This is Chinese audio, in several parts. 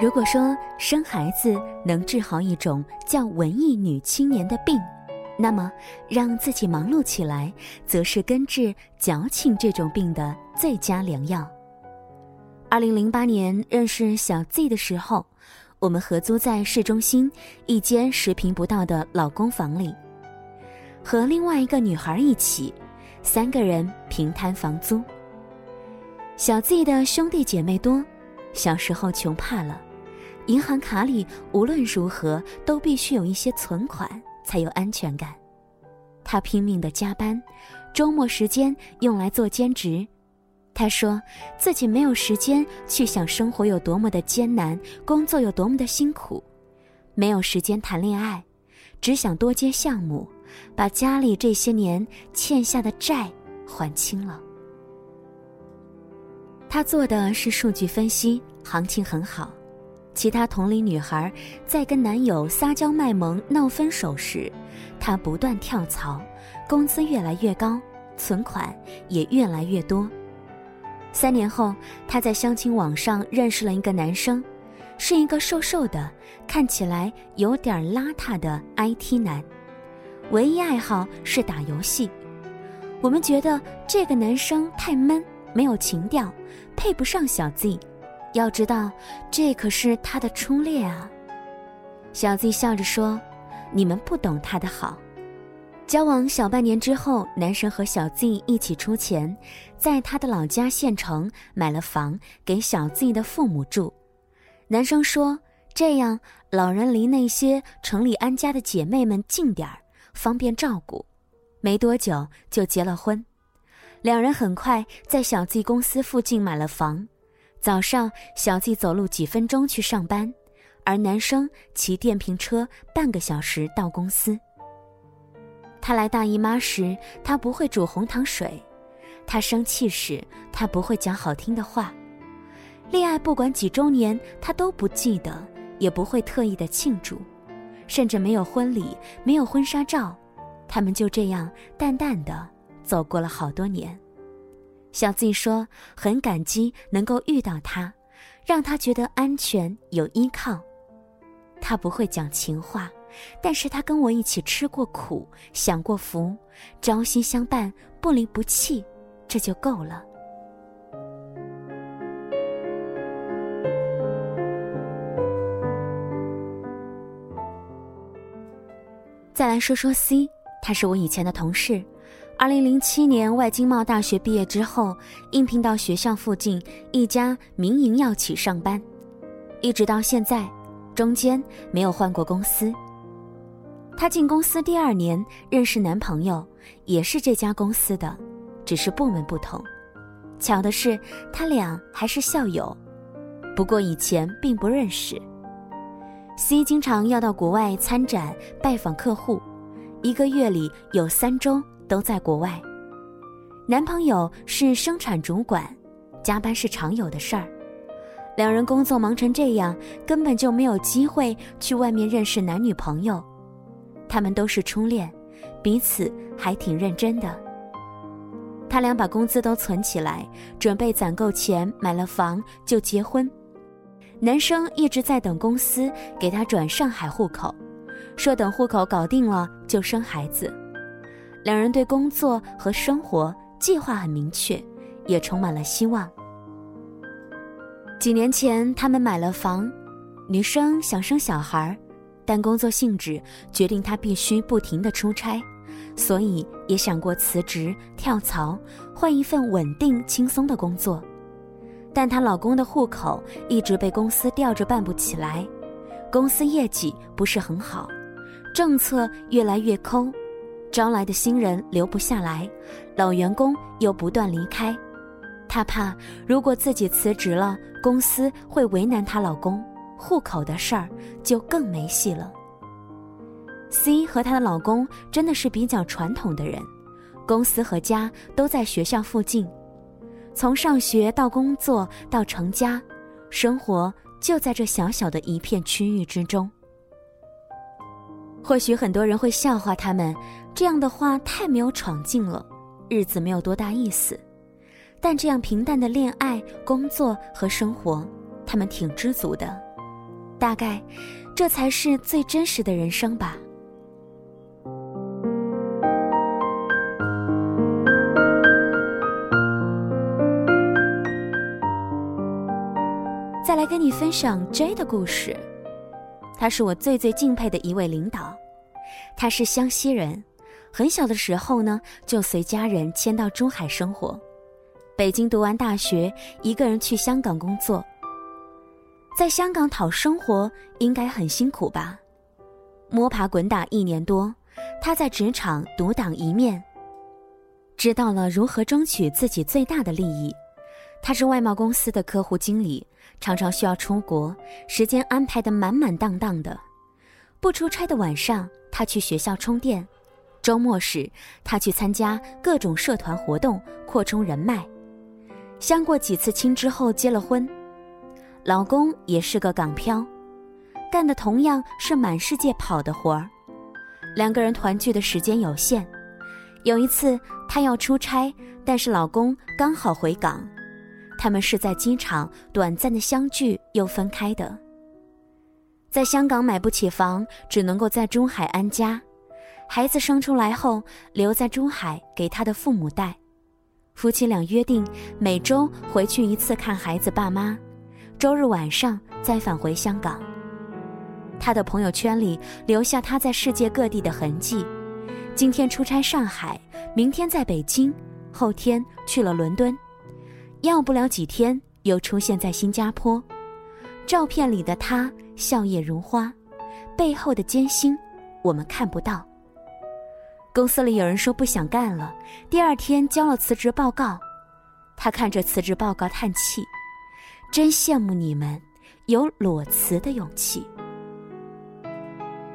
如果说生孩子能治好一种叫文艺女青年的病，那么让自己忙碌起来，则是根治矫情这种病的最佳良药。二零零八年认识小 Z 的时候，我们合租在市中心一间十平不到的老公房里，和另外一个女孩一起，三个人平摊房租。小 Z 的兄弟姐妹多，小时候穷怕了。银行卡里无论如何都必须有一些存款，才有安全感。他拼命的加班，周末时间用来做兼职。他说自己没有时间去想生活有多么的艰难，工作有多么的辛苦，没有时间谈恋爱，只想多接项目，把家里这些年欠下的债还清了。他做的是数据分析，行情很好。其他同龄女孩在跟男友撒娇卖萌闹分手时，她不断跳槽，工资越来越高，存款也越来越多。三年后，她在相亲网上认识了一个男生，是一个瘦瘦的、看起来有点邋遢的 IT 男，唯一爱好是打游戏。我们觉得这个男生太闷，没有情调，配不上小 Z。要知道，这可是他的初恋啊！小 Z 笑着说：“你们不懂他的好。”交往小半年之后，男生和小 Z 一起出钱，在他的老家县城买了房给小 Z 的父母住。男生说：“这样老人离那些城里安家的姐妹们近点儿，方便照顾。”没多久就结了婚，两人很快在小 Z 公司附近买了房。早上，小 Z 走路几分钟去上班，而男生骑电瓶车半个小时到公司。他来大姨妈时，他不会煮红糖水；他生气时，他不会讲好听的话。恋爱不管几周年，他都不记得，也不会特意的庆祝，甚至没有婚礼，没有婚纱照，他们就这样淡淡的走过了好多年。小 Z 说：“很感激能够遇到他，让他觉得安全有依靠。他不会讲情话，但是他跟我一起吃过苦，享过福，朝夕相伴，不离不弃，这就够了。”再来说说 C，他是我以前的同事。二零零七年外经贸大学毕业之后，应聘到学校附近一家民营药企上班，一直到现在，中间没有换过公司。她进公司第二年认识男朋友，也是这家公司的，只是部门不同。巧的是，他俩还是校友，不过以前并不认识。C 经常要到国外参展拜访客户，一个月里有三周。都在国外，男朋友是生产主管，加班是常有的事儿。两人工作忙成这样，根本就没有机会去外面认识男女朋友。他们都是初恋，彼此还挺认真的。他俩把工资都存起来，准备攒够钱买了房就结婚。男生一直在等公司给他转上海户口，说等户口搞定了就生孩子。两人对工作和生活计划很明确，也充满了希望。几年前，他们买了房，女生想生小孩，但工作性质决定她必须不停的出差，所以也想过辞职跳槽，换一份稳定轻松的工作。但她老公的户口一直被公司吊着办不起来，公司业绩不是很好，政策越来越抠。招来的新人留不下来，老员工又不断离开，她怕如果自己辞职了，公司会为难她老公，户口的事儿就更没戏了。C 和她的老公真的是比较传统的人，公司和家都在学校附近，从上学到工作到成家，生活就在这小小的一片区域之中。或许很多人会笑话他们。这样的话太没有闯劲了，日子没有多大意思。但这样平淡的恋爱、工作和生活，他们挺知足的。大概，这才是最真实的人生吧。来跟你分享 J 的故事，他是我最最敬佩的一位领导。他是湘西人，很小的时候呢，就随家人迁到珠海生活。北京读完大学，一个人去香港工作。在香港讨生活应该很辛苦吧？摸爬滚打一年多，他在职场独当一面，知道了如何争取自己最大的利益。他是外贸公司的客户经理，常常需要出国，时间安排的满满当当的。不出差的晚上，他去学校充电；周末时，他去参加各种社团活动，扩充人脉。相过几次亲之后结了婚，老公也是个港漂，干的同样是满世界跑的活儿。两个人团聚的时间有限，有一次她要出差，但是老公刚好回港，他们是在机场短暂的相聚又分开的。在香港买不起房，只能够在珠海安家，孩子生出来后留在珠海给他的父母带。夫妻俩约定每周回去一次看孩子爸妈，周日晚上再返回香港。他的朋友圈里留下他在世界各地的痕迹：今天出差上海，明天在北京，后天去了伦敦，要不了几天又出现在新加坡。照片里的他笑靥如花，背后的艰辛我们看不到。公司里有人说不想干了，第二天交了辞职报告。他看着辞职报告叹气，真羡慕你们有裸辞的勇气。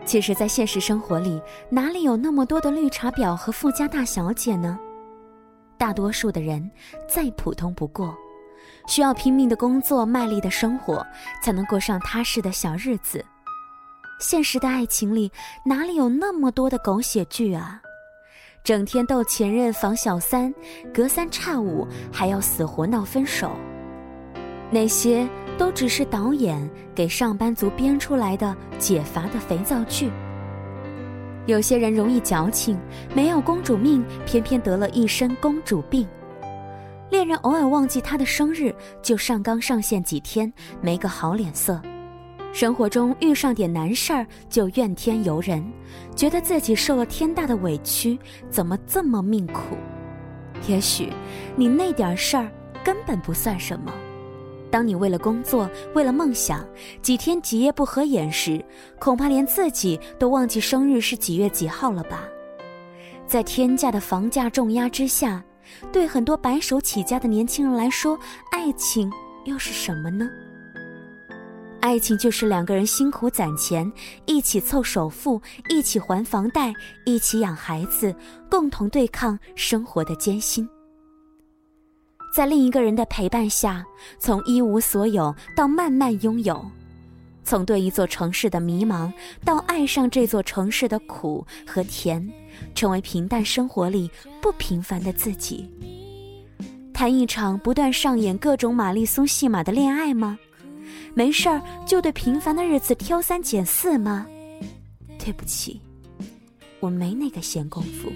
其实，在现实生活里，哪里有那么多的绿茶婊和富家大小姐呢？大多数的人再普通不过，需要拼命的工作、卖力的生活，才能过上踏实的小日子。现实的爱情里，哪里有那么多的狗血剧啊？整天逗前任防小三，隔三差五还要死活闹分手，那些都只是导演给上班族编出来的解乏的肥皂剧。有些人容易矫情，没有公主命，偏偏得了一身公主病。恋人偶尔忘记他的生日，就上纲上线几天，没个好脸色。生活中遇上点难事儿就怨天尤人，觉得自己受了天大的委屈，怎么这么命苦？也许你那点事儿根本不算什么。当你为了工作、为了梦想，几天几夜不合眼时，恐怕连自己都忘记生日是几月几号了吧？在天价的房价重压之下，对很多白手起家的年轻人来说，爱情又是什么呢？爱情就是两个人辛苦攒钱，一起凑首付，一起还房贷，一起养孩子，共同对抗生活的艰辛。在另一个人的陪伴下，从一无所有到慢慢拥有，从对一座城市的迷茫到爱上这座城市的苦和甜，成为平淡生活里不平凡的自己。谈一场不断上演各种玛丽苏戏码的恋爱吗？没事儿就对平凡的日子挑三拣四吗？对不起，我没那个闲工夫。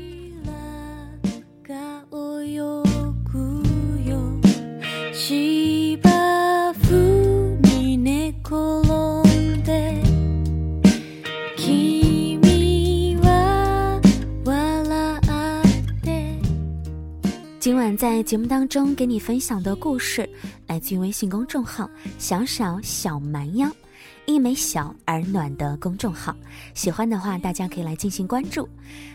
今晚在节目当中给你分享的故事，来自于微信公众号“小小小蛮腰”，一枚小而暖的公众号。喜欢的话，大家可以来进行关注。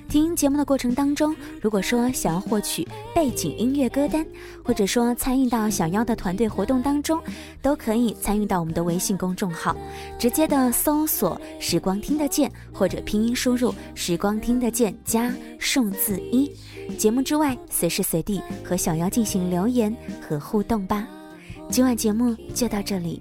听节目的过程当中，如果说想要获取背景音乐歌单，或者说参与到小妖的团队活动当中，都可以参与到我们的微信公众号，直接的搜索“时光听得见”或者拼音输入“时光听得见”加数字一。节目之外，随时随地和小妖进行留言和互动吧。今晚节目就到这里，